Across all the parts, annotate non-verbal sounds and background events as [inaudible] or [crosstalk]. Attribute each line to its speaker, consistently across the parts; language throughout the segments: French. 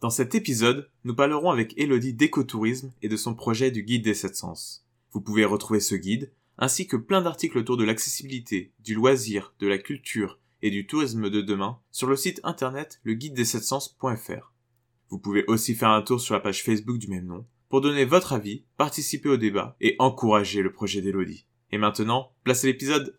Speaker 1: Dans cet épisode, nous parlerons avec Elodie d'écotourisme et de son projet du guide des 700. Vous pouvez retrouver ce guide, ainsi que plein d'articles autour de l'accessibilité, du loisir, de la culture et du tourisme de demain sur le site internet leguide-des-700.fr. Vous pouvez aussi faire un tour sur la page Facebook du même nom pour donner votre avis, participer au débat et encourager le projet d'Elodie. Et maintenant, placez l'épisode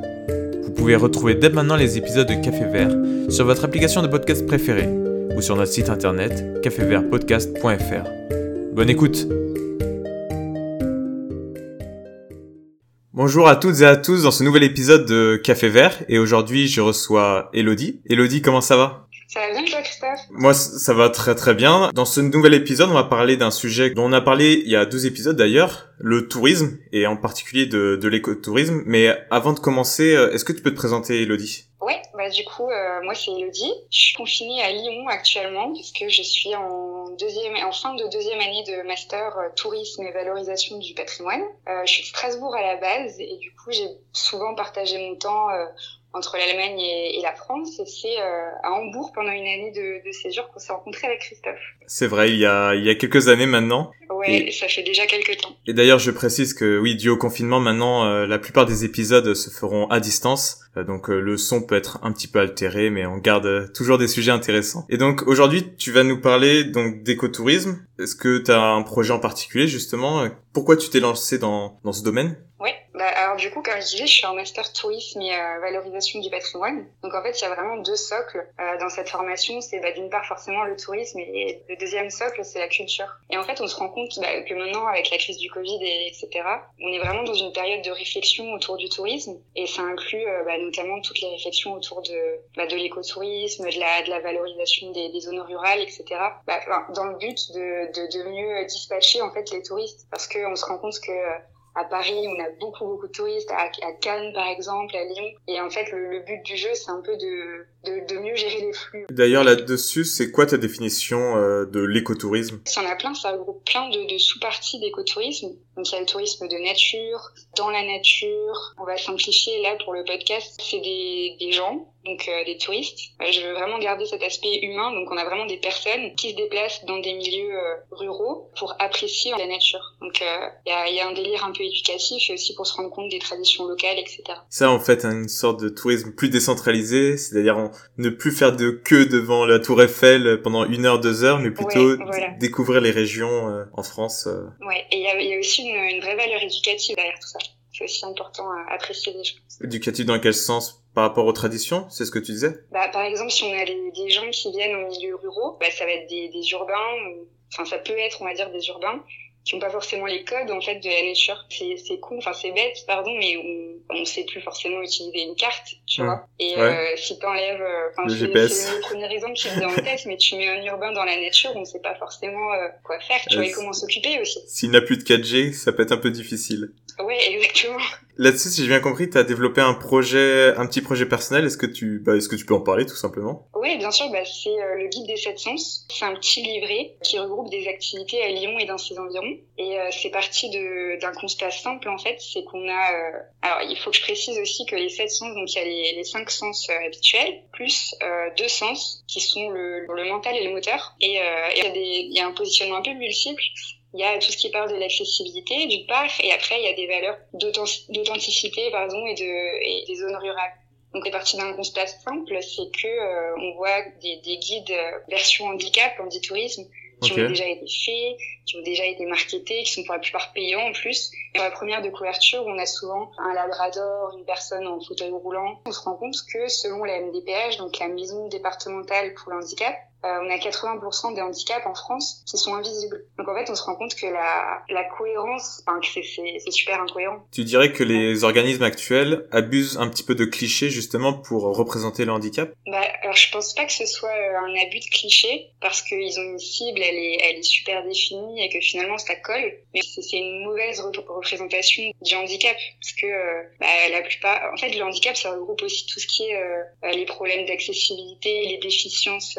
Speaker 1: Vous pouvez retrouver dès maintenant les épisodes de Café Vert sur votre application de podcast préférée ou sur notre site internet cafévertpodcast.fr. Bonne écoute Bonjour à toutes et à tous dans ce nouvel épisode de Café Vert et aujourd'hui je reçois Elodie. Elodie, comment ça va?
Speaker 2: Ça va bien toi Christophe?
Speaker 1: Moi ça va très très bien. Dans ce nouvel épisode on va parler d'un sujet dont on a parlé il y a deux épisodes d'ailleurs, le tourisme et en particulier de, de l'écotourisme. Mais avant de commencer, euh, est-ce que tu peux te présenter Elodie?
Speaker 2: Oui, bah du coup euh, moi c'est Elodie. Je suis confinée à Lyon actuellement puisque je suis en deuxième en fin de deuxième année de master euh, tourisme et valorisation du patrimoine. je suis de Strasbourg à la base et du coup j'ai souvent partagé mon temps entre l'Allemagne et, la France. Et c'est euh, à Hambourg pendant une année de, de séjour qu'on s'est rencontré avec Christophe.
Speaker 1: C'est vrai, il y a, il y a quelques années maintenant.
Speaker 2: Ouais, ça fait déjà quelques temps.
Speaker 1: Et d'ailleurs, je précise que oui, dû au confinement, maintenant, euh, la plupart des épisodes se feront à distance. Euh, donc le son peut être un petit peu altéré, mais on garde toujours des sujets intéressants. Et donc aujourd'hui, tu vas nous parler donc d'écotourisme. Est-ce que tu as un projet en particulier justement? Pourquoi tu t'es lancé dans, dans ce domaine?
Speaker 2: Oui, bah, alors du coup, comme je disais, je suis en master tourisme et euh, valorisation du patrimoine. Donc en fait, il y a vraiment deux socles euh, dans cette formation. C'est bah, d'une part forcément le tourisme et le deuxième socle, c'est la culture. Et en fait, on se rend compte bah, que maintenant, avec la crise du Covid et etc., on est vraiment dans une période de réflexion autour du tourisme et ça inclut euh, bah, notamment toutes les réflexions autour de bah, de l'écotourisme, de la de la valorisation des, zones rurales, etc. Bah, dans le but de, de, de mieux dispatcher en fait les touristes parce qu'on se rend compte que à Paris, on a beaucoup beaucoup de touristes, à, Cannes par exemple, à Lyon. Et en fait, le but du jeu, c'est un peu de, de, de, mieux gérer les flux.
Speaker 1: D'ailleurs, là-dessus, c'est quoi ta définition euh, de l'écotourisme?
Speaker 2: Il y en a plein, ça regroupe plein de, de sous-parties d'écotourisme. Donc il y a le tourisme de nature, dans la nature. On va simplifier là pour le podcast, c'est des, des gens donc euh, des touristes. Euh, je veux vraiment garder cet aspect humain, donc on a vraiment des personnes qui se déplacent dans des milieux euh, ruraux pour apprécier la nature. Donc il y a, y, a, un délire un peu éducatif et aussi pour se rendre compte des traditions locales, etc.
Speaker 1: Ça en fait une sorte de tourisme plus décentralisé, c'est-à-dire ne plus faire de queue devant la tour Eiffel pendant une heure, deux heures, mais plutôt découvrir les régions en France.
Speaker 2: Ouais, et il y a, y a, aussi une, une vraie valeur éducative derrière tout ça c'est aussi important à apprécier les choses.
Speaker 1: Éducatif dans quel sens par rapport aux traditions? C'est ce que tu disais?
Speaker 2: Bah, Par exemple, si on a des gens qui viennent au milieu ruraux, bah, ça va être des, des urbains, enfin ça peut être, on va dire, des urbains qui n'ont pas forcément les codes en fait de la nature. C'est c'est con, enfin c'est bête, pardon, mais on on sait plus forcément utiliser une carte, tu vois. Et euh, si t'enlèves, euh, enfin c'est le premier exemple qui me vient en tête, mais tu mets un urbain dans la nature, on sait pas forcément euh, quoi faire, tu vois, et comment s'occuper aussi.
Speaker 1: S'il n'a plus de 4G, ça peut être un peu difficile.
Speaker 2: Ouais, exactement.
Speaker 1: Là-dessus, si j'ai bien compris, tu as développé un projet, un petit projet personnel. Est-ce que tu, bah, est-ce que tu peux en parler tout simplement?
Speaker 2: Oui, bien sûr. Bah, c'est euh, le guide des sept sens. C'est un petit livret qui regroupe des activités à Lyon et dans ses environs. Et euh, c'est parti d'un constat simple en fait, c'est qu'on a. Euh, alors, il faut que je précise aussi que les sept sens, donc il y a les, les cinq sens habituels plus deux sens qui sont le, le mental et le moteur. Et il y a des, y a un positionnement un peu multiple il y a tout ce qui parle de l'accessibilité d'une part, et après il y a des valeurs d'authenticité pardon et de et des zones rurales. Donc c'est parti d'un constat simple, c'est que euh, on voit des, des guides euh, version handicap, dit tourisme, qui ont déjà été faits, qui ont déjà été marketés, qui sont pour la plupart payants en plus, Dans la première de couverture, on a souvent un labrador, une personne en fauteuil roulant. On se rend compte que selon la MDPH, donc la maison départementale pour le handicap, euh, on a 80% des handicaps en France qui sont invisibles. Donc en fait, on se rend compte que la, la cohérence, enfin, c'est super incohérent.
Speaker 1: Tu dirais que les organismes actuels abusent un petit peu de clichés justement pour représenter le handicap?
Speaker 2: Bah, alors je pense pas que ce soit euh, un abus de clichés parce qu'ils ont une cible, elle est, elle est super définie et que finalement ça colle. Mais c'est une mauvaise représentation du handicap parce que euh, bah, la plupart, en fait, le handicap ça regroupe aussi tout ce qui est les problèmes d'accessibilité, les déficiences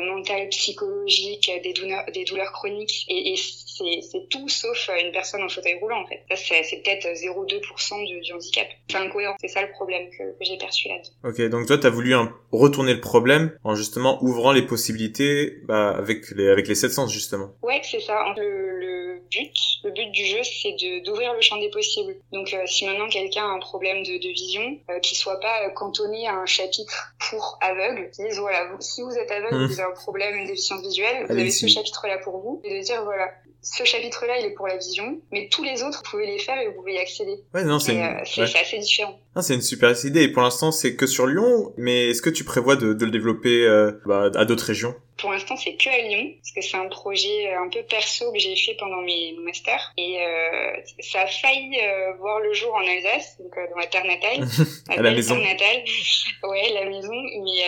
Speaker 2: mentale, psychologique, des douleurs, des douleurs chroniques, et, et c'est tout sauf une personne en fauteuil roulant en fait. Ça c'est peut-être 0,2% du, du, handicap. C'est incohérent, c'est ça le problème que, que j'ai perçu là.
Speaker 1: Ok, donc toi tu as voulu un, retourner le problème en justement ouvrant les possibilités bah, avec les avec les sept sens justement.
Speaker 2: Ouais, c'est ça. Le, le, but, le but du jeu, c'est d'ouvrir le champ des possibles. Donc euh, si maintenant quelqu'un a un problème de, de vision, euh, qu'il soit pas cantonné à un chapitre pour aveugles, disent voilà, vous, si vous êtes aveugle, mmh. vous avez un problème, une déficience visuelle, vous avez ce chapitre-là pour vous, et de dire voilà, ce chapitre-là, il est pour la vision, mais tous les autres, vous pouvez les faire et vous pouvez y accéder.
Speaker 1: Ouais, non, c'est
Speaker 2: euh, assez différent.
Speaker 1: c'est une super idée. Et pour l'instant, c'est que sur Lyon, mais est-ce que tu prévois de, de le développer euh, bah, à d'autres régions?
Speaker 2: Pour l'instant, c'est que à Lyon, parce que c'est un projet euh, un peu perso que j'ai fait pendant mes masters. Et euh, ça a failli euh, voir le jour en Alsace, donc dans ma terre natale. [laughs]
Speaker 1: à la maison.
Speaker 2: natale. [laughs] Ouais, la maison. Mais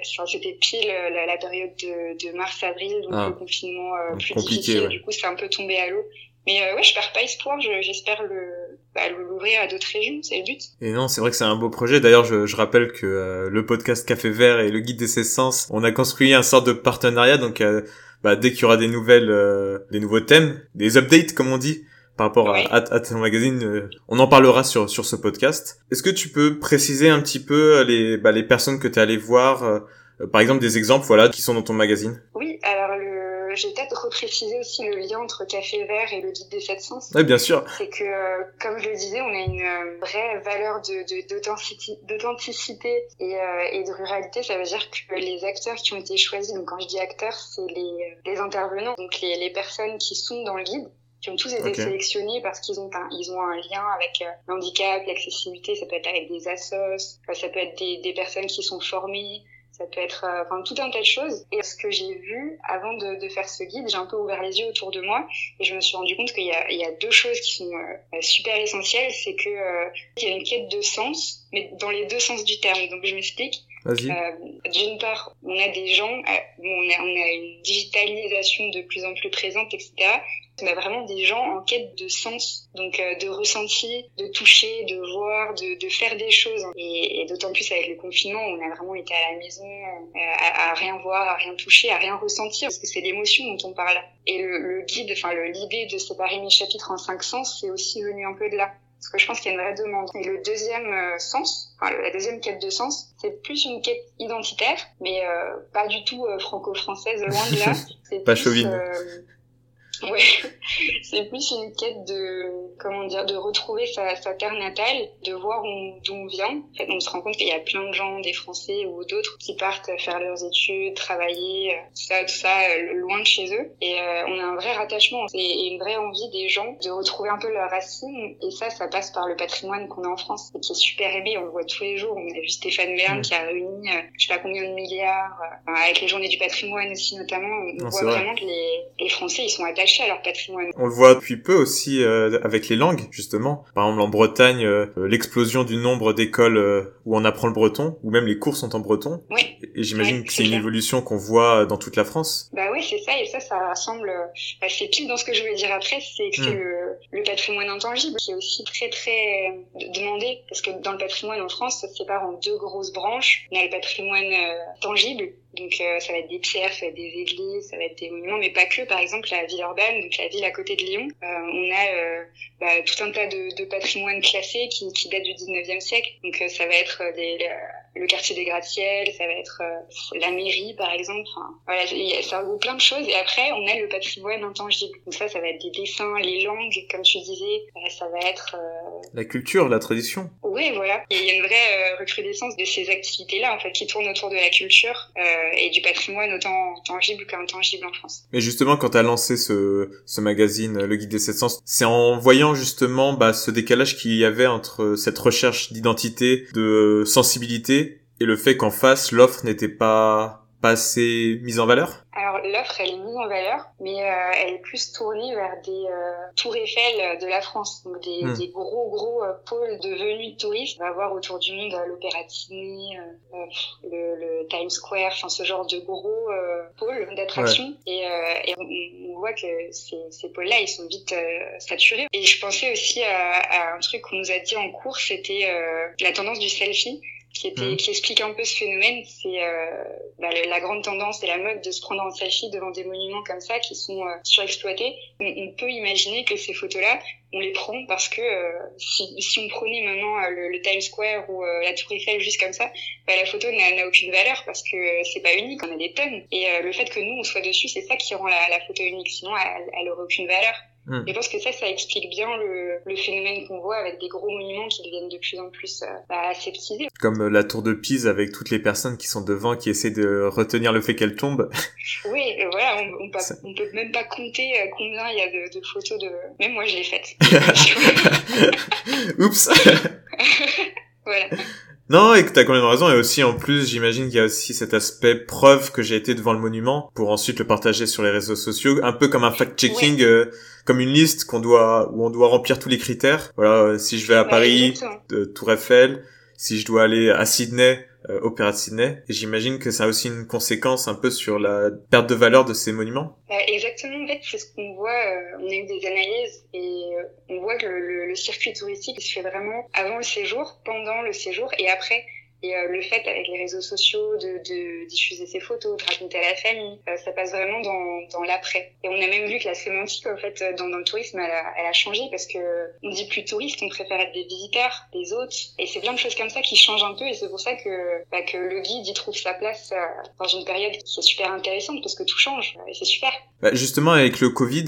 Speaker 2: enfin, c'était pile la, la, période de, de mars-avril, donc ah. le confinement plus
Speaker 1: compliqué,
Speaker 2: difficile.
Speaker 1: Ouais.
Speaker 2: Du coup, c'est un peu tombé à l'eau. Mais euh, ouais, je perds pas espoir. J'espère le bah, l'ouvrir à d'autres régions, c'est le but.
Speaker 1: Et non, c'est vrai que c'est un beau projet. D'ailleurs, je, je, rappelle que euh, le podcast Café Vert et le guide des sens, on a construit un sorte de partenariat. Donc, euh, bah, dès qu'il y aura des nouvelles, euh, des nouveaux thèmes, des updates comme on dit, par rapport
Speaker 2: ouais.
Speaker 1: à, à, ton magazine, on en parlera sur sur ce podcast. Est-ce que tu peux préciser un petit peu les bah, les personnes que tu es allé voir, par exemple des exemples, voilà, qui sont dans ton magazine?
Speaker 2: Oui, alors le j'ai peut-être reprécisé aussi le lien entre Café Vert et le guide des sept sens.
Speaker 1: Oui, bien sûr.
Speaker 2: C'est que, euh, comme je le disais, on a une vraie valeur d'authenticité de, et, euh, et, de ruralité. Ça veut dire que les acteurs qui ont été choisis, donc quand je dis acteurs, c'est les, les intervenants, donc les, les personnes qui sont dans le guide qui ont tous été okay. sélectionnés parce qu'ils ont un, ils ont un lien avec euh, l'handicap, l'accessibilité, ça peut être avec des assos, ça peut être des, des personnes qui sont formées, ça peut être euh, enfin tout un tas de choses. Et ce que j'ai vu avant de, de faire ce guide j'ai un peu ouvert les yeux autour de moi et je me suis rendu compte qu'il y a, il y a deux choses qui sont euh, super essentielles. C'est que euh, y a une quête de sens mais dans les deux sens du terme. Donc je m'explique
Speaker 1: euh,
Speaker 2: d'une part on a des gens on a, on a une digitalisation de plus en plus présente etc on a vraiment des gens en quête de sens, donc euh, de ressenti, de toucher, de voir, de, faire des choses. Et, d'autant plus avec le confinement, on a vraiment été à la maison, euh, à, à, rien voir, à rien toucher, à rien ressentir, parce que c'est l'émotion dont on parle. Et le, le guide, enfin l'idée de séparer mes chapitres en cinq sens, c'est aussi venu un peu de là. Parce que je pense qu'il y a une vraie demande. Et le deuxième euh, sens, enfin, la deuxième quête de sens, c'est plus une quête identitaire, mais euh, pas du tout euh, franco-française, loin de là. [laughs]
Speaker 1: pas chauvine.
Speaker 2: Ouais, [laughs] c'est plus une quête de, comment dire, de retrouver sa, sa terre natale, de voir d'où on vient. En fait, on se rend compte qu'il y a plein de gens, des Français ou d'autres, qui partent faire leurs études, travailler, tout ça, tout ça, loin de chez eux. Et euh, on a un vrai rattachement et une vraie envie des gens de retrouver un peu leurs racines. Et ça, ça passe par le patrimoine qu'on a en France, et qui est super aimé. On le voit tous les jours. On a vu Stéphane Bern mmh. qui a réuni, euh, je sais pas combien de milliards, euh, avec les journées du patrimoine aussi notamment. On
Speaker 1: non,
Speaker 2: voit vraiment que les, les Français, ils sont attachés à leur patrimoine.
Speaker 1: On le voit depuis peu aussi euh, avec les langues, justement. Par exemple, en Bretagne, euh, l'explosion du nombre d'écoles euh, où on apprend le breton, ou même les cours sont en breton.
Speaker 2: Oui.
Speaker 1: Et j'imagine
Speaker 2: Ouais,
Speaker 1: que
Speaker 2: c'est
Speaker 1: une évolution qu'on voit dans toute la France.
Speaker 2: Bah oui, c'est ça, et ça, ça rassemble. Bah, c'est pile dans ce que je voulais dire après, c'est que c'est
Speaker 1: Mm.
Speaker 2: le, le patrimoine intangible qui est aussi très très euh, demandé, parce que dans le patrimoine en France, ça se sépare en deux grosses branches. On a le patrimoine euh, tangible, donc euh, ça va être des pierres, ça va être des églises, ça va être des monuments, mais pas que. Par exemple, la ville urbaine, donc la ville à côté de Lyon, on a bah, tout un tas de, de patrimoine classé qui, qui date du 19e siècle. Donc ça va être des, le, quartier des gratte-ciel, ça va être euh, la mairie par exemple. Enfin, voilà, il y a- ça regroupe plein de choses. Et après, on a le patrimoine intangible. Donc ça, ça va être des dessins, les langues, comme tu disais. Euh, ça va être euh,
Speaker 1: la culture, la tradition.
Speaker 2: Oui, voilà. Et il y a une vraie recrudescence de ces activités-là, en fait, qui tournent autour de la culture et du patrimoine autant tangible qu'intangible en France.
Speaker 1: Mais justement, quand tu as lancé ce, ce magazine, Le Guide des 700, c'est en voyant justement bah, ce décalage qu'il y avait entre cette recherche d'identité, de sensibilité, et le fait qu'en face, l'offre n'était pas pas assez mise en valeur?
Speaker 2: Alors l'offre, elle est mise en valeur, mais euh, elle est plus tournée vers des euh, tours Eiffel de la France, donc des, hmm. des gros gros euh, pôles de venue de touristes. On va voir autour du monde l'Opéra Disney, le, le, Times Square, enfin ce genre de gros pôles d'attractions. Et, et on, voit que ces, ces pôles-là, ils sont vite saturés. Et je pensais aussi à, à un truc qu'on nous a dit en cours, c'était la tendance du selfie qui, était, mmh. qui explique un peu ce phénomène, c'est euh, bah, la grande tendance et la mode de se prendre en selfie devant des monuments comme ça qui sont euh, surexploités. On, on, peut imaginer que ces photos-là, on les prend parce que euh, si, si, on prenait maintenant euh, le, le, Times Square ou la Tour Eiffel juste comme ça, bah, la photo n'a aucune valeur parce que c'est pas unique, on a des tonnes. Et le fait que nous on soit dessus, c'est ça qui rend la, la photo unique. Sinon, elle, elle aurait aucune valeur. Je pense que ça, ça explique bien le, le phénomène qu'on voit avec des gros monuments qui deviennent de plus en plus euh, bah, aseptisés.
Speaker 1: Comme euh, la tour de Pise avec toutes les personnes qui sont devant, qui essaient de retenir le fait qu'elle tombe. [laughs]
Speaker 2: Oui, voilà, on, on, peut, on, peut, même pas compter euh, combien il y a de, de, photos de... Même moi, je l'ai faite. [laughs] [laughs]
Speaker 1: Oups
Speaker 2: Voilà.
Speaker 1: Non, et que t'as même raison. Et aussi, en plus, j'imagine qu'il y a aussi cet aspect preuve que j'ai été devant le monument pour ensuite le partager sur les réseaux sociaux, un peu comme un fact-checking, euh, comme une liste qu'on doit, où on doit remplir tous les critères. Voilà, euh, si je vais à Paris, de Tour Eiffel, si je dois aller à Sydney, euh, Opéra de Sydney. J'imagine que ça a aussi une conséquence un peu sur la perte de valeur de ces monuments.
Speaker 2: Euh, exactement, en fait, c'est ce qu'on voit. Euh, on a eu des analyses et euh, on voit que le, le circuit touristique se fait vraiment avant le séjour, pendant le séjour et après. Et euh, le fait avec les réseaux sociaux de, diffuser ses photos, de raconter à la famille, euh, ça passe vraiment dans, dans l'après. Et on a même vu que la sémantique en fait dans, dans le tourisme, elle a, changé parce que on dit plus touriste, on préfère être des visiteurs, des hôtes. Et c'est plein de choses comme ça qui changent un peu. Et c'est pour ça que, bah, que le guide y trouve sa place euh, dans une période qui est super intéressante parce que tout change. Et c'est super.
Speaker 1: Bah, justement avec le Covid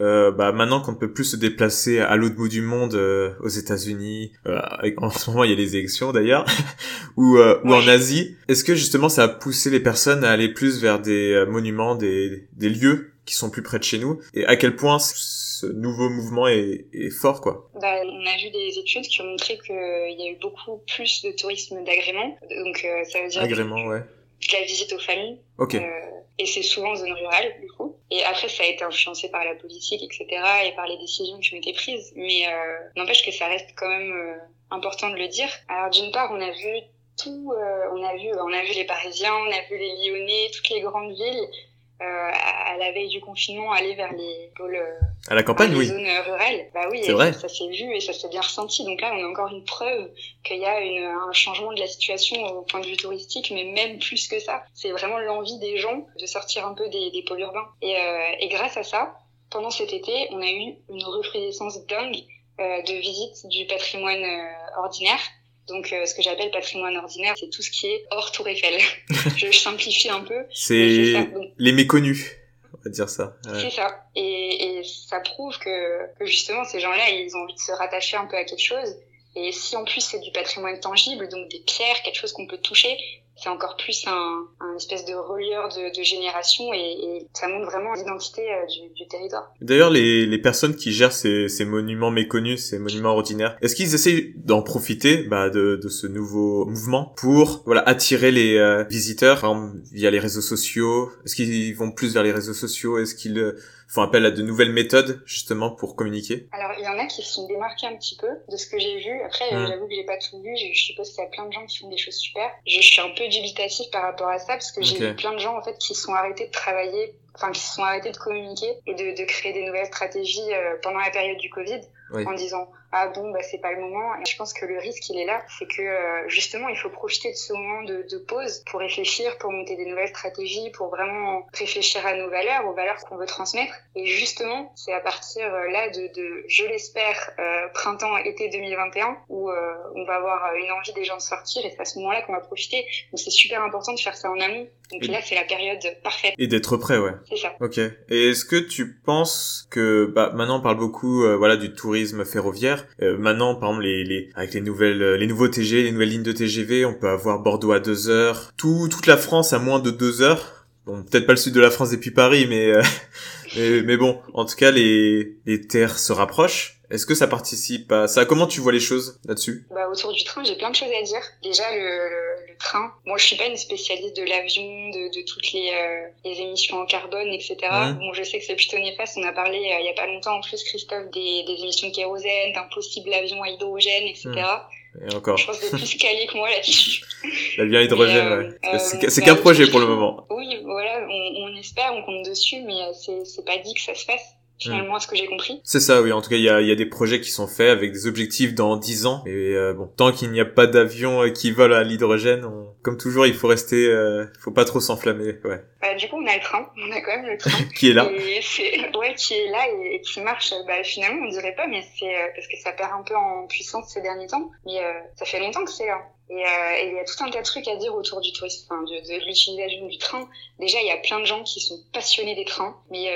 Speaker 1: euh, bah maintenant qu'on ne peut plus se déplacer à l'autre bout du monde euh, aux États-Unis euh, en ce moment il y a les élections d'ailleurs [laughs] ou euh, ou en Asie est-ce que justement ça a poussé les personnes à aller plus vers des euh, monuments des des lieux qui sont plus près de chez nous? Et à quel point ce nouveau mouvement est, est fort quoi?
Speaker 2: Bah, on a vu des études qui ont montré qu'il y a eu beaucoup plus de tourisme d'agrément. Donc ça veut dire
Speaker 1: agrément ouais
Speaker 2: de la visite aux familles
Speaker 1: ok
Speaker 2: et c'est souvent zone rurale du coup. Et après, ça a été influencé par la politique, etc., et par les décisions qui ont été prises. Mais euh, n'empêche que ça reste quand même euh, important de le dire. Alors d'une part, on a vu tout, euh, on a vu, on a vu les Parisiens, on a vu les Lyonnais, toutes les grandes villes euh, à la veille du confinement aller vers les pôles euh,
Speaker 1: à la campagne,
Speaker 2: les
Speaker 1: oui.
Speaker 2: zones rurales. Bah oui,
Speaker 1: vrai.
Speaker 2: ça s'est vu et ça s'est bien ressenti. Donc là, on a encore une preuve qu'il y a une, un changement de la situation au point de vue touristique, mais même plus que ça. C'est vraiment l'envie des gens de sortir un peu des, des pôles urbains. Et, euh, et grâce à ça, pendant cet été, on a eu une recrudescence dingue euh, de visites du patrimoine euh, ordinaire donc, euh, ce que j'appelle patrimoine ordinaire, c'est tout ce qui est hors Tour Eiffel. [laughs] je, simplifie un peu.
Speaker 1: C'est les méconnus, on
Speaker 2: C'est ça. Et, et, ça prouve que, que justement, ces gens-là, ils ont envie de se rattacher un peu à quelque chose. Et si en plus c'est du patrimoine tangible, donc des pierres, quelque chose qu'on peut toucher, c'est encore plus un, un, espèce de relieur de, génération et, et, ça vraiment l'identité euh, du, territoire.
Speaker 1: D'ailleurs, les, les personnes qui gèrent ces, ces monuments méconnus, ces monuments ordinaires, est-ce qu'ils essaient d'en profiter bah, de, de ce nouveau mouvement pour voilà attirer les euh, visiteurs, par exemple, via les réseaux sociaux? Est-ce qu'ils vont plus vers les réseaux sociaux? Est-ce qu'ils euh, font appel à de nouvelles méthodes justement pour communiquer
Speaker 2: Alors il y en a qui se sont démarqués un petit peu de ce que j'ai vu. Après, mmh. j'avoue que j'ai pas tout vu. Je, suppose qu'il y a plein de gens qui font des choses super. Je, suis un peu dubitatif par rapport à ça parce que j'ai vu plein de gens en fait qui sont arrêtés de travailler, enfin qui se sont arrêtés de communiquer et de, de créer des nouvelles stratégies euh, pendant la période du Covid oui. en disant ah bon bah c'est pas le moment. Et je pense que le risque il est là. C'est que euh, justement il faut profiter de ce moment de, de, pause pour réfléchir pour monter des nouvelles stratégies pour vraiment réfléchir à nos valeurs aux valeurs qu'on veut transmettre. Et justement c'est à partir euh, là de, de je l'espère euh, printemps été 2021 où euh, on va avoir une envie des gens de sortir. Et c'est à ce moment là qu'on va profiter. Donc c'est super important de faire ça en amont. Donc et là c'est la période parfaite.
Speaker 1: Et d'être prêt ouais.
Speaker 2: C'est ça.
Speaker 1: Ok. Et est-ce que tu penses que bah maintenant on parle beaucoup voilà du tourisme ferroviaire Euh, maintenant, par exemple, les, avec les nouvelles, les nouveaux TG, les nouvelles lignes de TGV, on peut avoir Bordeaux à deux heures, tout, toute la France à moins de deux heures. Bon, peut-être pas le sud de la France depuis Paris, mais, [laughs] mais, mais bon, en tout cas, les, les terres se rapprochent. Est-ce que ça participe à ça? Comment tu vois les choses là-dessus?
Speaker 2: Bah, Autour du train, j'ai plein de choses à dire. Déjà, le, le, train. Moi, je suis pas une spécialiste de l'avion, de, de, toutes les, euh, les, émissions en carbone, etc. Bon, je sais que c'est plutôt néfaste. On a parlé euh, il y a pas longtemps, en plus, Christophe, des, des émissions de kérosène, d'un possible avion à hydrogène, etc.
Speaker 1: Et encore.
Speaker 2: Je pense que plus calé que moi là-dessus. [laughs]
Speaker 1: L'avion à hydrogène, euh, ouais. c'est bah, qu'un projet pour le moment.
Speaker 2: Oui, voilà, on, on espère, on compte dessus, mais c'est pas dit que ça se fasse finalement, ce que j'ai compris.
Speaker 1: C'est ça, oui. En tout cas, il y a, y a, des projets qui sont faits avec des objectifs dans 10 ans. Et euh, bon, tant qu'il n'y a pas d'avion euh, qui vole à l'hydrogène, comme toujours, il faut rester, euh, faut pas trop s'enflammer, ouais.
Speaker 2: Bah, du coup, on a le train. On a quand même le train. [laughs]
Speaker 1: qui est là.
Speaker 2: Et ouais, qui est là et, qui marche. Bah, finalement, on dirait pas, mais c'est euh, parce que ça perd un peu en puissance ces derniers temps. Mais ça fait longtemps que c'est là. Et il y a tout un tas de trucs à dire autour du tourisme, enfin, de, de l'utilisation du train. Déjà, il y a plein de gens qui sont passionnés des trains, mais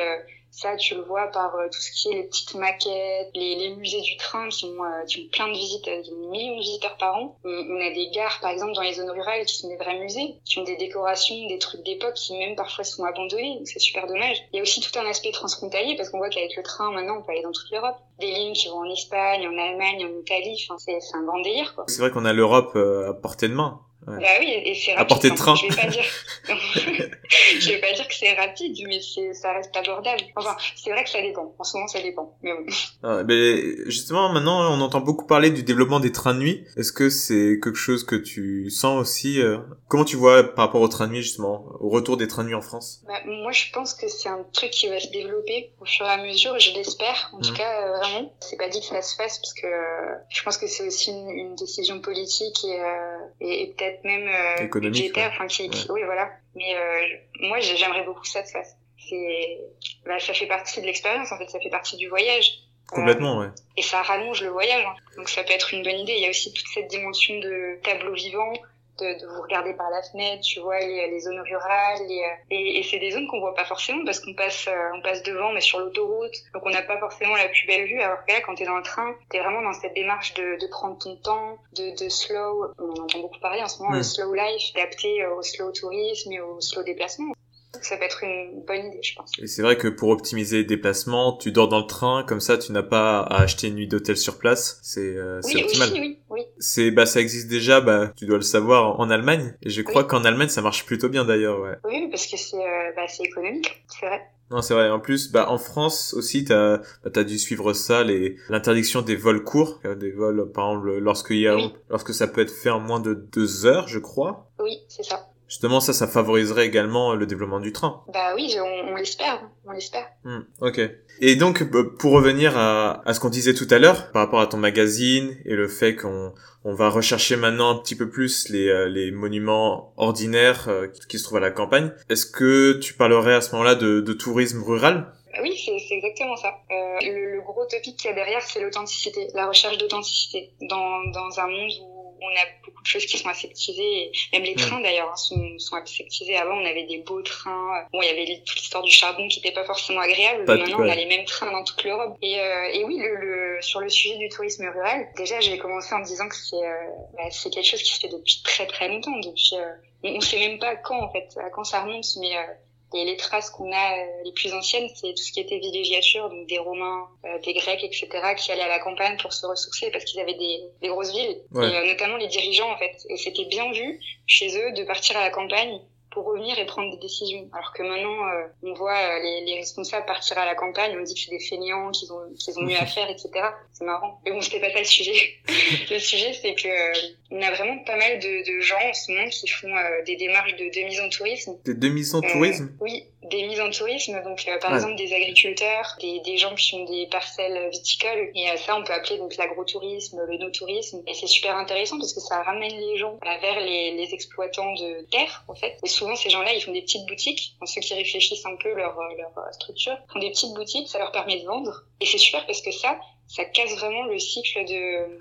Speaker 2: ça, tu le vois par euh, tout ce qui est les petites maquettes, les, les musées du train qui ont, euh, qui ont plein de visites, euh, des millions de visiteurs par an. On, on, a des gares, par exemple, dans les zones rurales qui sont des vrais musées, qui ont des décorations, des trucs d'époque qui même parfois sont abandonnés. Donc c'est super dommage. Il y a aussi tout un aspect transfrontalier parce qu'on voit qu'avec le train, maintenant, on peut aller dans toute l'Europe. Des lignes qui vont en Espagne, en Allemagne, en Italie. Enfin, c'est un grand délire, quoi.
Speaker 1: C'est vrai qu'on a l'Europe à portée de main.
Speaker 2: Ouais. Bah oui, et c'est rapide.
Speaker 1: À portée de train.
Speaker 2: Je vais pas dire, [laughs] [laughs] je vais pas dire que c'est rapide, mais c'est, ça reste abordable. Enfin, c'est vrai que ça dépend. En ce moment, ça dépend. Mais oui.
Speaker 1: Ah, mais justement, maintenant, on entend beaucoup parler du développement des trains de nuit. Est-ce que c'est quelque chose que tu sens aussi euh... Comment tu vois par rapport aux trains de nuit, justement, au retour des trains de nuit en France?
Speaker 2: Bah, Moi, je pense que c'est un truc qui va se développer au fur et à mesure. Je l'espère, en tout mmh. cas, euh, vraiment. C'est pas dit que ça se fasse, parce que euh, je pense que c'est aussi une, une, décision politique et, euh, et, et peut-être même euh,
Speaker 1: économique,
Speaker 2: budgétaire, enfin qui, qui, oui voilà. Mais euh, moi j'aimerais beaucoup que ça se fasse. C'est, bah, ça fait partie de l'expérience en fait, ça fait partie du voyage.
Speaker 1: Complètement, ouais.
Speaker 2: Et ça rallonge le voyage, hein. donc ça peut être une bonne idée. Il y a aussi toute cette dimension de tableau vivant, de, de, vous regarder par la fenêtre, tu vois, les, les zones rurales. Les, et, et c'est des zones qu'on voit pas forcément parce qu'on passe, euh, on passe devant, mais sur l'autoroute. Donc on n'a pas forcément la plus belle vue. Alors que là, quand t'es dans le train, t'es vraiment dans cette démarche de, de prendre ton temps, de, de slow. On en entend beaucoup parler en ce moment, le slow life, adapté au slow tourisme et au slow déplacement ça peut être une bonne idée, je pense.
Speaker 1: Et c'est vrai que pour optimiser les déplacements, tu dors dans le train, comme ça tu n'as pas à acheter une nuit d'hôtel sur place. C'est euh,
Speaker 2: oui,
Speaker 1: optimal.
Speaker 2: Aussi, oui, oui.
Speaker 1: C'est bah ça existe déjà, bah tu dois le savoir en Allemagne. Et je crois oui. qu'en Allemagne ça marche plutôt bien d'ailleurs, ouais.
Speaker 2: Oui, parce que c'est euh, bah, c'est économique, c'est vrai.
Speaker 1: Non, c'est vrai. En plus, bah, en France aussi, t'as, bah, t'as dû suivre ça, les, l'interdiction des vols courts, des vols, par exemple, lorsqu'il y a,
Speaker 2: oui.
Speaker 1: lorsque ça peut être fait en moins de deux heures, je crois.
Speaker 2: Oui, c'est ça.
Speaker 1: Justement, ça, ça favoriserait également le développement du train.
Speaker 2: Bah oui, on, on l'espère, on l'espère.
Speaker 1: Hmm, ok. Et donc, pour revenir à, à ce qu'on disait tout à l'heure, par rapport à ton magazine et le fait qu'on on va rechercher maintenant un petit peu plus les, euh, les monuments ordinaires euh, qui se trouvent à la campagne, est-ce que tu parlerais à ce moment-là de, de tourisme rural?
Speaker 2: Oui, c'est exactement ça. Euh, le, le, gros topic qu'il y a derrière, c'est l'authenticité, la recherche d'authenticité dans, dans un monde où on a beaucoup de choses qui sont aseptisées. Même les trains d'ailleurs hein, sont, sont aseptisés. Avant, on avait des beaux trains. Bon, il y avait toute l'histoire du charbon qui n'était pas forcément agréable.
Speaker 1: Pas
Speaker 2: maintenant, on a les mêmes trains dans toute l'Europe. Et, euh, et oui, le, le, sur le sujet du tourisme rural, déjà, j'ai commencé en disant que c'est euh, bah, c'est quelque chose qui se fait depuis très très longtemps. Depuis, euh, on ne sait même pas quand en fait, à quand ça remonte, mais et les traces qu'on a euh, les plus anciennes, c'est tout ce qui était villégiature, donc des Romains, euh, des Grecs, etc., qui allaient à la campagne pour se ressourcer parce qu'ils avaient des, des, grosses villes,
Speaker 1: ouais.
Speaker 2: et euh, notamment les dirigeants en fait. Et c'était bien vu chez eux de partir à la campagne pour revenir et prendre des décisions. Alors que maintenant, euh, on voit euh, les, les, responsables partir à la campagne, on dit que c'est des feignants, qu'ils ont, qu'ils ont mieux à [laughs] faire, etc. C'est marrant. Mais bon, c'était pas ça le sujet. [laughs] le sujet, c'est que euh, on a vraiment pas mal de, de, gens en ce moment qui font des démarches de, de, mise en tourisme.
Speaker 1: Des de mise en tourisme?
Speaker 2: Oui, des mises en tourisme. Donc, par ouais. exemple, des agriculteurs, des, des, gens qui ont des parcelles viticoles. Et ça, on peut appeler donc l'agro-tourisme, le no-tourisme. Et c'est super intéressant parce que ça ramène les gens vers les, les exploitants de terre, en fait. Et souvent, ces gens-là, ils font des petites boutiques. Enfin, ceux qui réfléchissent un peu leur, leur structure font des petites boutiques, ça leur permet de vendre. Et c'est super parce que ça, ça casse vraiment le cycle de,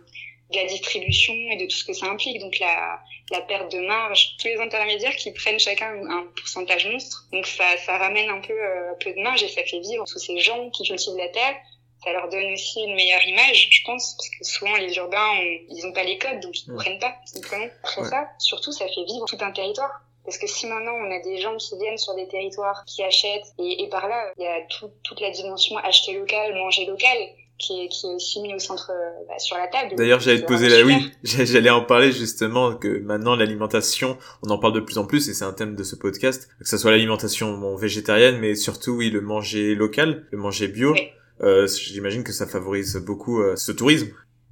Speaker 2: de la distribution et de tout ce que ça implique. Donc la, la perte de marge, tous les intermédiaires qui prennent chacun un pourcentage monstre. Donc ça, ça ramène un peu, euh, un peu de marge et ça fait vivre tous ces gens qui cultivent la terre. ça leur donne aussi une meilleure image, je pense, parce que souvent les urbains, ils ont pas les codes, donc ils ne prennent pas simplement. Après ça, surtout, ça fait vivre tout un territoire. Parce que si maintenant on a des gens qui viennent sur des territoires, qui achètent, et, et par là, il y a toute la dimension acheter local, manger local, qui est, qui est aussi mis au centre euh, bah, sur la table.
Speaker 1: D'ailleurs, j'allais te poser la oui, j'allais en parler justement que maintenant l'alimentation, on en parle de plus en plus et c'est un thème de ce podcast, que ce soit l'alimentation bon, végétarienne, mais surtout oui le manger local, le manger bio. Euh, J'imagine que ça favorise beaucoup euh, ce tourisme.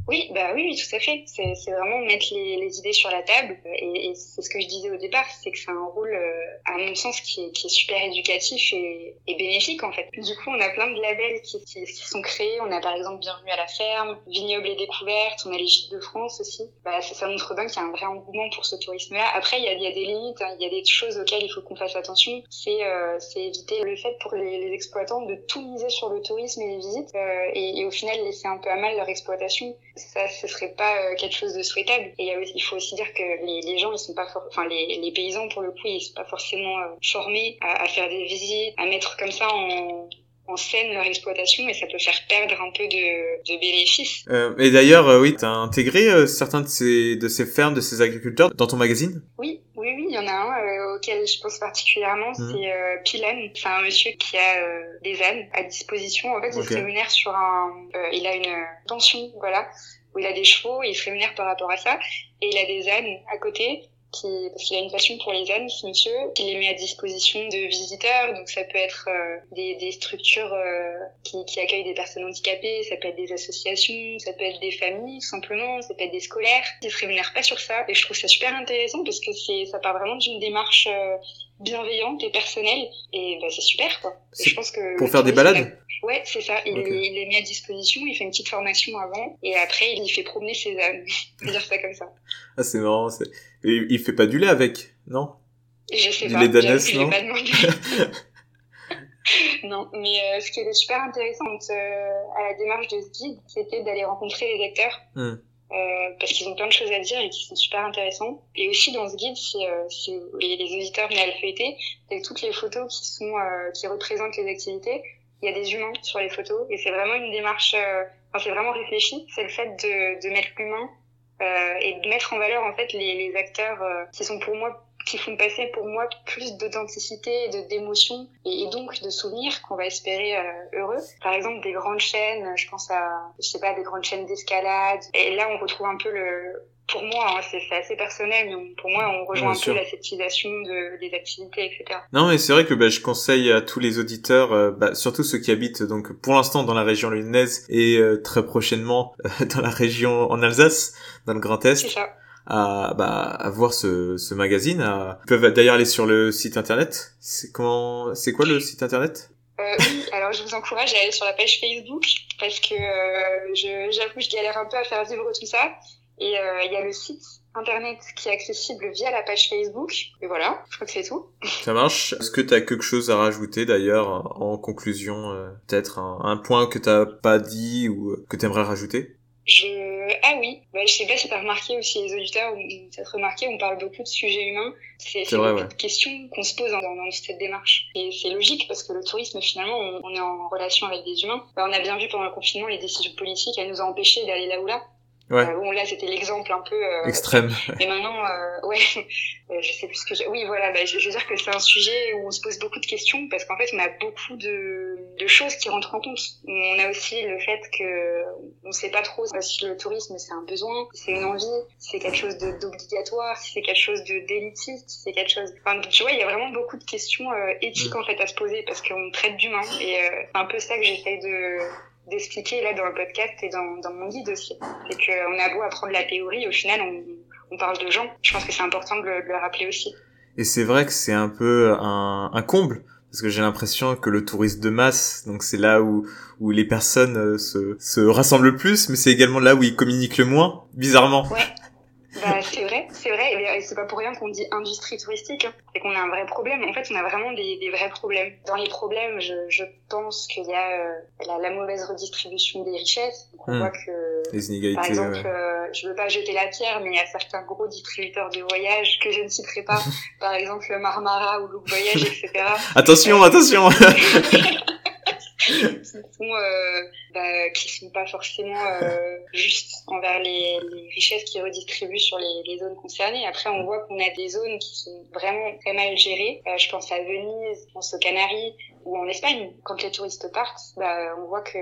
Speaker 2: Oui, bah oui, tout à fait. C'est vraiment mettre les, les, idées sur la table. Et, et c'est ce que je disais au départ, c'est que c'est un rôle, euh, à mon sens, qui est, qui est super éducatif et, et, bénéfique en fait. Du coup, on a plein de labels qui, qui, qui, sont créés. On a par exemple Bienvenue à la ferme, Vignoble et découvertes. On a les Gîtes de France aussi. Bah, ça, ça montre bien qu'il y a un vrai engouement pour ce tourisme-là. Après, il y a, y a des limites, hein. il y a des choses auxquelles il faut qu'on fasse attention. C'est euh, éviter le fait pour les, les, exploitants de tout miser sur le tourisme et les visites euh, et, et au final laisser un peu à mal leur exploitation ça ce serait pas euh, quelque chose de souhaitable. Et il faut aussi dire que les, les gens ils sont pas enfin les, paysans pour le coup ils sont pas forcément euh, formés à, à, faire des visites à mettre comme ça en en scène leur exploitation et ça peut faire perdre un peu de, de bénéfices.
Speaker 1: Euh, et d'ailleurs, euh, oui, tu as intégré euh, certains de ces, de ces fermes, de ces agriculteurs dans ton magazine?
Speaker 2: Oui, oui, oui, il y en a un euh, auquel je pense particulièrement, mmh. c'est euh, Pilan. C'est un monsieur qui a des ânes à disposition. En fait, il okay. se rémunère sur un... il a une pension, voilà, où il a des chevaux et il se rémunère par rapport à ça. Et il a des ânes à côté qui, parce qu'il a une passion pour les ânes, ce monsieur, qui les met à disposition de visiteurs. Donc ça peut être euh, des, des, structures euh, qui, qui, accueillent des personnes handicapées, ça peut être des associations, ça peut être des familles simplement, ça peut être des scolaires. Ils se rémunèrent pas sur ça et je trouve ça super intéressant parce que c'est ça part vraiment d'une démarche euh, bienveillante et personnelle et bah, c'est super quoi.
Speaker 1: je pense que pour faire des balades.
Speaker 2: Ouais, c'est ça. Il, okay. est, il, est mis à disposition, il fait une petite formation avant, et après, il fait promener ses ânes. [laughs] On dire ça comme ça.
Speaker 1: Ah, c'est marrant. Il, il fait pas du lait avec, non?
Speaker 2: Je sais
Speaker 1: du
Speaker 2: pas.
Speaker 1: lait non?
Speaker 2: pas demandé. [laughs] [laughs] non, mais euh, ce qui est super intéressant euh, à la démarche de ce guide, c'était d'aller rencontrer les acteurs. Mm. Euh, parce qu'ils ont plein de choses à dire et qui sont super intéressants. Et aussi dans ce guide, si, euh, si les, auditeurs venaient à le fêter, avec toutes les photos qui sont euh, qui représentent les activités, il y a des humains sur les photos. Et c'est vraiment une démarche, enfin c'est vraiment réfléchi, c'est le fait de, de mettre l'humain euh, et de mettre en valeur en fait les, les acteurs euh, qui sont pour moi qui font passer pour moi plus d'authenticité d'émotion et, et, donc de souvenirs qu'on va espérer euh, heureux. Par exemple des grandes chaînes, je pense à je sais pas des grandes chaînes d'escalade et là on retrouve un peu le pour moi, hein, c'est assez personnel, mais pour moi, on rejoint Bien un sûr. peu l'aseptisation de, des activités, etc.
Speaker 1: Non, mais c'est vrai que bah, je conseille à tous les auditeurs, euh, bah, surtout ceux qui habitent donc pour l'instant dans la région lyonnaise et euh, très prochainement euh, [laughs] dans la région en Alsace, dans le Grand Est.
Speaker 2: C'est ça.
Speaker 1: À, bah, à voir ce, ce magazine. À... Ils peuvent d'ailleurs aller sur le site internet. C'est comment, c'est quoi le site internet?
Speaker 2: Euh, oui, alors je vous encourage à aller sur la page Facebook parce que euh, j'avoue je galère un peu à faire vivre tout ça. Et euh, il y a le site internet qui est accessible via la page Facebook. Et voilà, je crois que c'est tout.
Speaker 1: Ça marche. Est-ce que tu as quelque chose à rajouter d'ailleurs en conclusion euh, Peut-être un, un, point que t'as pas dit ou que tu aimerais rajouter?
Speaker 2: Je... Ah oui, bah, je sais pas si tu as remarqué aussi les auditeurs, peut-être remarqué, on parle beaucoup de sujets humains. C'est beaucoup ouais. de questions qu'on se pose dans, dans, cette démarche. Et c'est logique parce que le tourisme, finalement, on, on est en relation avec des humains. Bah, on a bien vu pendant le confinement les décisions politiques, elles nous ont empêchés d'aller là ou là.
Speaker 1: Ouais.
Speaker 2: Euh, bon là c'était l'exemple un peu euh,
Speaker 1: extrême.
Speaker 2: Mais maintenant euh, ouais, [laughs] je sais plus ce que j'ai. Oui voilà, bah, je, je, veux dire que c'est un sujet où on se pose beaucoup de questions parce qu'en fait on a beaucoup de, de choses qui rentrent en compte. On a aussi le fait que on sait pas trop si le tourisme c'est un besoin, si c'est une envie, si c'est quelque chose d'obligatoire, si c'est quelque chose de d'élitiste, si c'est quelque chose. Enfin tu vois il y a vraiment beaucoup de questions euh, éthiques mmh. en fait à se poser parce qu'on traite d'humain et euh, c'est un peu ça que j'essaye de d'expliquer là dans le podcast et dans, dans mon guide aussi. C'est qu'on a beau apprendre la théorie, au final, on, on parle de gens. Je pense que c'est important de le, de le, rappeler aussi.
Speaker 1: Et c'est vrai que c'est un peu un, un comble. Parce que j'ai l'impression que le tourisme de masse, donc c'est là où, où les personnes euh, se, se rassemblent le plus, mais c'est également là où ils communiquent le moins, bizarrement.
Speaker 2: Ouais. C'est vrai, c'est vrai, et c'est pas pour rien qu'on dit industrie touristique, hein. c'est qu'on a un vrai problème. En fait, on a vraiment des, des vrais problèmes. Dans les problèmes, je, je pense qu'il y a euh, la, la, mauvaise redistribution des richesses. Donc, on mmh. voit que,
Speaker 1: les inégalités,
Speaker 2: par exemple,
Speaker 1: ouais.
Speaker 2: euh, je veux pas jeter la pierre, mais il y a certains gros distributeurs de voyages que je ne citerai pas, [laughs] par exemple Marmara ou Look Voyage, etc. [laughs]
Speaker 1: attention, attention [laughs]
Speaker 2: qui font bah, qui sont pas forcément euh, [laughs] justes envers les, les, richesses qui redistribuent sur les, les, zones concernées. Après, on voit qu'on a des zones qui sont vraiment très mal gérées. Euh, je pense à Venise, je pense aux Canaries, ou en Espagne, quand les touristes partent, bah, on voit que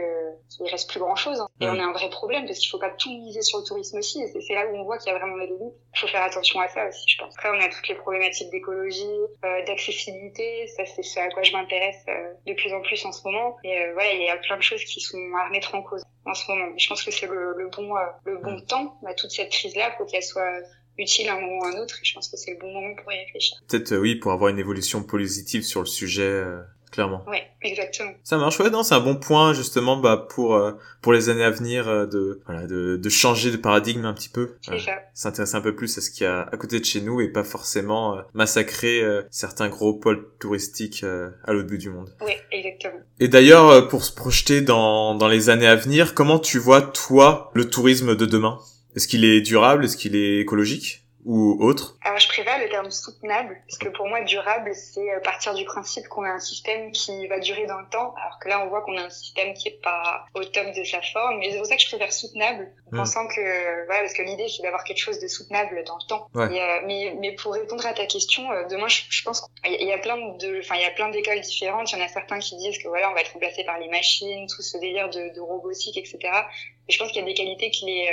Speaker 2: il reste plus grand chose. Hein. Et on a un vrai problème parce qu'il faut pas tout miser sur le tourisme aussi. Et c'est là où on voit qu'il y a vraiment des limites. Il faut faire attention à ça aussi, je pense. Après, on a toutes les problématiques d'écologie, euh, d'accessibilité. Ça, c'est ce à quoi je m'intéresse euh, de plus en plus en ce moment. Et euh, voilà, il y a plein de choses qui sont à remettre en cause en ce moment. Je pense que c'est le, le, bon, euh, le bon temps. Bah, toute cette crise-là, faut qu'elle soit utile à un moment ou à un autre. Et je pense que c'est le bon moment pour y réfléchir.
Speaker 1: Peut-être, oui, pour avoir une évolution positive sur le sujet clairement.
Speaker 2: Ouais, exactement.
Speaker 1: Ça marche, ouais, non, c'est un bon point justement bah pour euh, pour les années à venir euh, de voilà de, de changer de paradigme un petit peu.
Speaker 2: C'est ça.
Speaker 1: S'intéresser un peu plus à ce qu'il y a à côté de chez nous et pas forcément euh, massacrer certains gros pôles touristiques à l'autre bout du monde.
Speaker 2: Oui, exactement.
Speaker 1: Et d'ailleurs, pour se projeter dans dans les années à venir, comment tu vois toi le tourisme de demain? Est-ce qu'il est durable? Est-ce qu'il est écologique? Ou autre
Speaker 2: Alors je préfère le terme soutenable, parce que pour moi durable, c'est euh, partir du principe qu'on a un système qui va durer dans le temps, alors que là on voit qu'on a un système qui est pas au top de sa forme, mais c'est pour ça que je préfère soutenable, en hmm. pensant que, voilà, parce que l'idée c'est d'avoir quelque chose de soutenable dans le temps. Euh, mais, mais pour répondre à ta question, euh, demain je, je pense qu'il y a plein de, enfin il y a plein d'écoles différentes, il y en a certains qui disent que voilà on va être remplacé par les machines, tout ce délire de, de robotique, etc. Et je pense qu'il y a des qualités qui les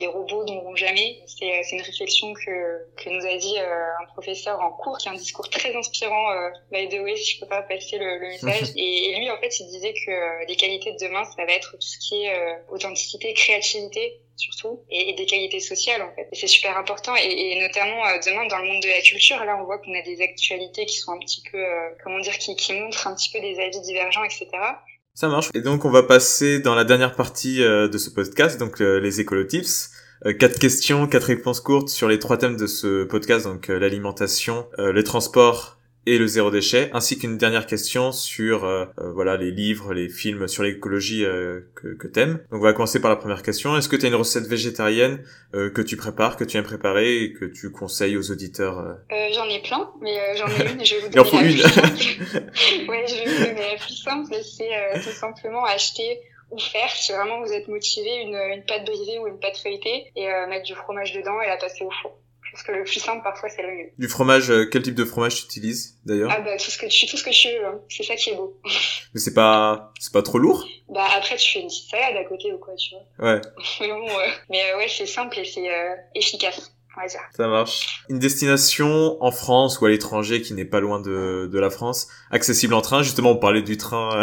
Speaker 2: les robots n'auront jamais. C'est, euh, c'est une réflexion que, que nous a dit euh, un professeur en cours, qui a un discours très inspirant, euh, by the way, si je peux pas passer le, le message. [laughs] et, lui, en fait, il disait que euh, les qualités de demain, ça va être tout ce qui est authenticité, créativité, surtout, et, des qualités sociales, en fait. Et c'est super important, et, et notamment demain, dans le monde de la culture, là, on voit qu'on a des actualités qui sont un petit peu, comment dire, qui, qui montrent un petit peu des avis divergents, etc.
Speaker 1: Ça marche. Et donc on va passer dans la dernière partie euh, de ce podcast, donc euh, les écolotips. Euh, quatre questions, quatre réponses courtes sur les trois thèmes de ce podcast, donc l'alimentation, les transports et le zéro déchet, ainsi qu'une dernière question sur euh, euh, voilà les livres, les films sur l'écologie euh, que, que t'aimes. Donc on va commencer par la première question. Est-ce que tu as une recette végétarienne que tu prépares, que tu aimes préparer et que tu conseilles aux auditeurs
Speaker 2: J'en ai plein, mais j'en ai une. Je vais vous [laughs]
Speaker 1: donner en faut
Speaker 2: une. [laughs] [laughs] ouais, je vais vous donner la plus simple. C'est tout simplement acheter ou faire si vraiment vous êtes motivé une, une pâte brisée ou une pâte feuilletée et mettre du fromage dedans et la passer au four. Parce que le plus simple, parfois, c'est le mieux.
Speaker 1: Du fromage, euh, quel type de fromage tu utilises, d'ailleurs
Speaker 2: Ah bah, tout ce que tu, tout ce que tu veux, hein. c'est ça qui est beau. [laughs]
Speaker 1: Mais c'est pas, c'est pas trop lourd
Speaker 2: Bah, après, tu fais une petite salade à côté ou quoi, tu vois.
Speaker 1: Ouais. [laughs]
Speaker 2: mais bon, mais euh, ouais, c'est simple et c'est euh, efficace.
Speaker 1: Ça marche. Une destination en France ou à l'étranger qui n'est pas loin de, de la France, accessible en train. Justement, on parlait du train.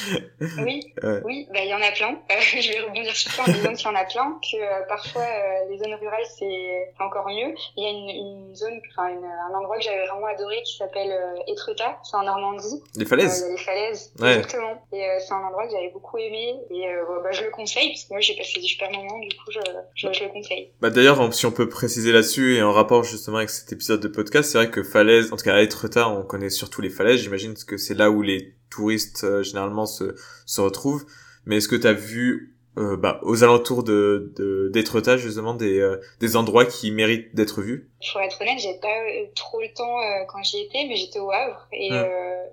Speaker 1: [laughs]
Speaker 2: oui, oui, bah il y en a plein. Euh, [laughs] je vais rebondir sur ça en disant qu'il y en a plein, que euh, parfois euh, les zones rurales c'est encore mieux. Il y a une, une zone, enfin un endroit que j'avais vraiment adoré qui s'appelle Etretat, c'est en Normandie.
Speaker 1: Les falaises.
Speaker 2: les falaises, exactement. Et c'est un endroit que j'avais beaucoup aimé et bah, je le conseille parce que moi j'ai passé des super moments, du coup je, je, je le conseille.
Speaker 1: Bah d'ailleurs, si on peut préciser là-dessus et en rapport justement avec cet épisode de podcast, c'est vrai que falaise, en tout cas à Etretat, on connaît surtout les falaises. J'imagine que c'est là où les touristes euh, généralement se, se retrouvent. Mais est-ce que tu as vu euh, bah, aux alentours de d'Etretat justement des, euh, des endroits qui méritent d'être vus?
Speaker 2: Pour être honnête, j'ai pas trop le temps quand j'y étais, mais j'étais au Havre et, hum.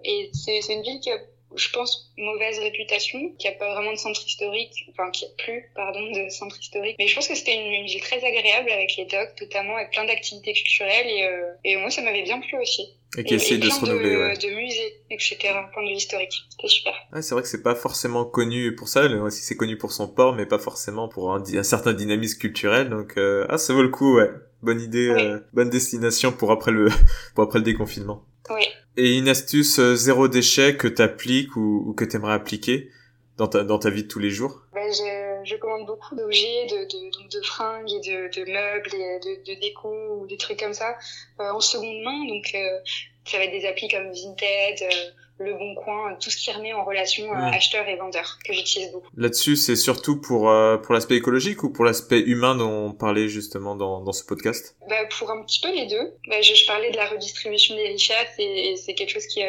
Speaker 2: et c'est une ville qui a je pense, mauvaise réputation, qui a pas vraiment de centre historique, enfin qui a plus, pardon, de centre historique. Mais je pense que c'était une, ville très agréable avec les docks, notamment avec plein d'activités culturelles et, euh, et moi ça m'avait bien plu aussi.
Speaker 1: Et qui essaie de se renouveler,
Speaker 2: de,
Speaker 1: ouais.
Speaker 2: de musées, etc. Point de vue historique, c'était super.
Speaker 1: Ouais, c'est vrai que c'est pas forcément connu pour ça, aussi c'est connu pour son port, mais pas forcément pour un, un certain dynamisme culturel. Donc euh, ah ça vaut le coup, ouais. Bonne idée, euh, bonne destination pour après le [laughs] pour après le déconfinement.
Speaker 2: Oui.
Speaker 1: Et une astuce euh, zéro déchet que tu appliques ou, ou que tu aimerais appliquer dans ta, dans ta vie de tous les jours?
Speaker 2: Ben, je, je commande beaucoup d'objets, de, de, de, fringues et de, de meubles et de, de déco ou des trucs comme ça euh, en seconde main. Donc euh, ça va être des applis comme Vinted, euh, le Bon Coin, tout ce qui remet en relation euh, acheteur et vendeur que j'utilise beaucoup.
Speaker 1: Là-dessus, c'est surtout pour euh, pour l'aspect écologique ou pour l'aspect humain dont on parlait justement dans, dans ce podcast?
Speaker 2: Bah, Pour un petit peu les deux. Bah, je, je, parlais de la redistribution des richesses et, et c'est quelque chose qui, euh,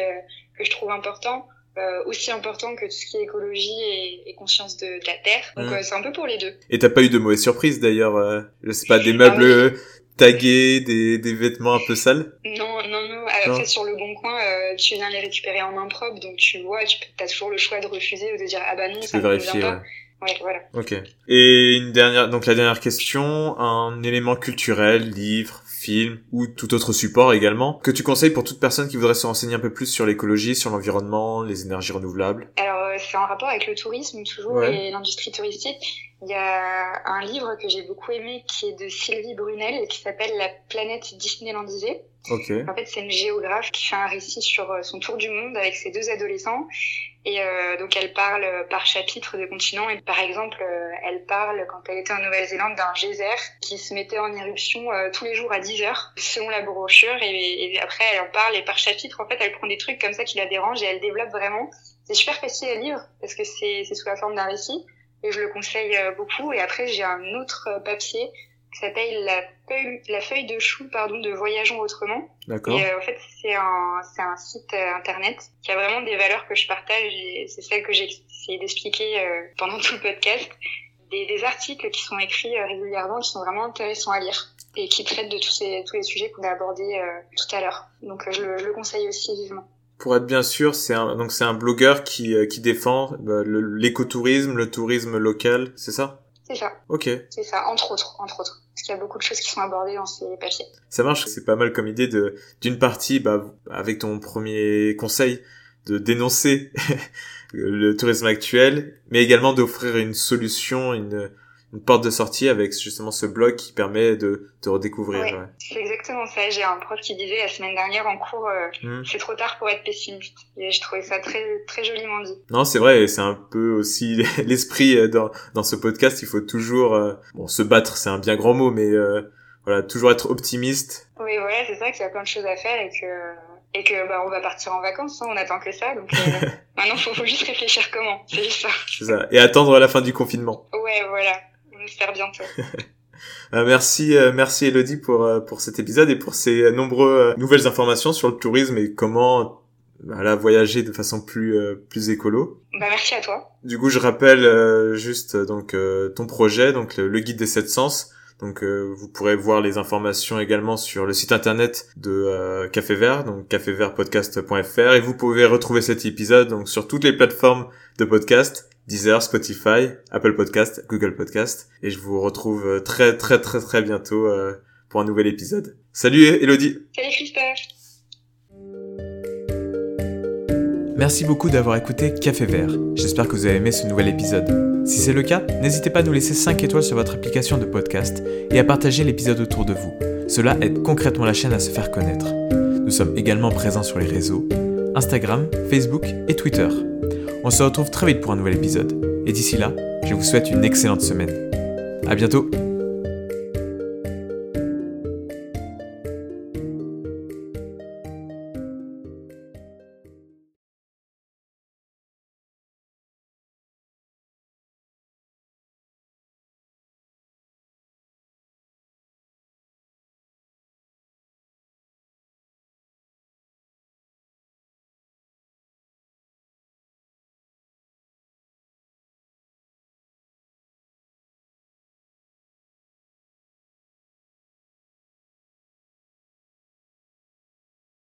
Speaker 2: que je trouve important. Euh, aussi important que tout ce qui est écologie et, et conscience de, de, la terre. Donc mmh. c'est un peu pour les deux.
Speaker 1: Et t'as pas eu de mauvaises surprises d'ailleurs Je sais pas, des meubles... Ah taguer des, des vêtements un peu sales
Speaker 2: Non, non, non. après, sur le bon coin, euh, tu viens les récupérer en main propre, donc tu vois, tu as toujours le choix de refuser ou de dire ah bah non, ça ne convient pas. Ouais, voilà.
Speaker 1: Ok. Et une dernière, donc la dernière question, un élément culturel, livre, film ou tout autre support également, que tu conseilles pour toute personne qui voudrait se renseigner un peu plus sur l'écologie, sur l'environnement, les énergies renouvelables?
Speaker 2: Alors, c'est en rapport avec le tourisme toujours et l'industrie touristique. Il y a un livre que j'ai beaucoup aimé qui est de Sylvie Brunel qui s'appelle La planète Disneylandisée.
Speaker 1: Okay.
Speaker 2: En fait, c'est une géographe qui fait un récit sur euh, son tour du monde avec ses deux adolescents. Et euh, donc, elle parle par chapitre de continent. Et par exemple, euh, elle parle, quand elle était en Nouvelle-Zélande, d'un geyser qui se mettait en éruption euh, tous les jours à 10 heures, selon la brochure. Et, et, après, elle en parle. Et par chapitre, en fait, elle prend des trucs comme ça qui la dérangent et elle développe vraiment. C'est super facile à lire parce que c'est sous la forme d'un récit. Et je le conseille beaucoup. Et après, j'ai un autre papier qui s'appelle la feuille, la feuille de chou pardon de Voyageons autrement.
Speaker 1: D'accord.
Speaker 2: Et euh, en fait, c'est un, site euh, internet qui a vraiment des valeurs que je partage et c'est celle que j'ai essayé d'expliquer euh, pendant tout le podcast. Des, des, articles qui sont écrits régulièrement, qui sont vraiment intéressants à lire et qui traitent de tous, ces, tous les sujets qu'on a abordés tout à l'heure. Donc je le, je le conseille aussi vivement
Speaker 1: pour être bien sûr, c'est un donc c'est un blogueur qui qui défend bah, l'écotourisme, le tourisme local, c'est ça?
Speaker 2: C'est ça.
Speaker 1: Ok.
Speaker 2: C'est ça, entre autres, entre autres parce qu'il y a beaucoup de choses qui sont abordées dans ces papiers.
Speaker 1: Ça marche, c'est pas mal comme idée de d'une partie, bah, avec ton premier conseil, de dénoncer [laughs] le tourisme actuel, mais également d'offrir une solution, une une porte de sortie avec justement ce blog qui permet de te redécouvrir.
Speaker 2: Ouais, C'est exactement ça. J'ai un prof qui disait la semaine dernière en cours, euh, hmm. c'est trop tard pour être pessimiste. Et je trouvais ça très très joliment dit.
Speaker 1: Non, c'est vrai. C'est un peu aussi [laughs] l'esprit euh, dans dans ce podcast. Il faut toujours euh, bon se battre, c'est un bien grand mot, mais voilà, toujours être optimiste.
Speaker 2: Oui, voilà, c'est ça qu'il y a plein de choses à faire et que et que bah on va partir en vacances, hein, on attend que ça. Donc [laughs] maintenant, faut, faut juste réfléchir comment. C'est juste ça.
Speaker 1: C'est ça. Et attendre la fin du confinement.
Speaker 2: Ouais, voilà bientôt. [laughs]
Speaker 1: Euh, merci, euh, merci Elodie pour euh, pour cet épisode et pour ces nombreuses nouvelles informations sur le tourisme et comment voilà, voyager de façon plus plus écolo.
Speaker 2: Bah merci à toi.
Speaker 1: Du coup, je rappelle juste donc ton projet, donc le, guide des sept sens. Donc vous pourrez voir les informations également sur le site internet de Café Vert, donc cafévertpodcast.fr et vous pouvez retrouver cet épisode donc sur toutes les plateformes de podcast Deezer, Spotify, Apple Podcast, Google Podcast. Et je vous retrouve euh, très très très très bientôt euh, pour un nouvel épisode. Salut Elodie
Speaker 2: Salut Christophe
Speaker 1: Merci beaucoup d'avoir écouté Café Vert. J'espère que vous avez aimé ce nouvel épisode. Si c'est le cas, n'hésitez pas à nous laisser 5 étoiles sur votre application de podcast et à partager l'épisode autour de vous. Cela aide concrètement la chaîne à se faire connaître. Nous sommes également présents sur les réseaux Instagram, Facebook et Twitter. On se retrouve très vite pour un nouvel épisode. Et d'ici là, je vous souhaite une excellente semaine. À bientôt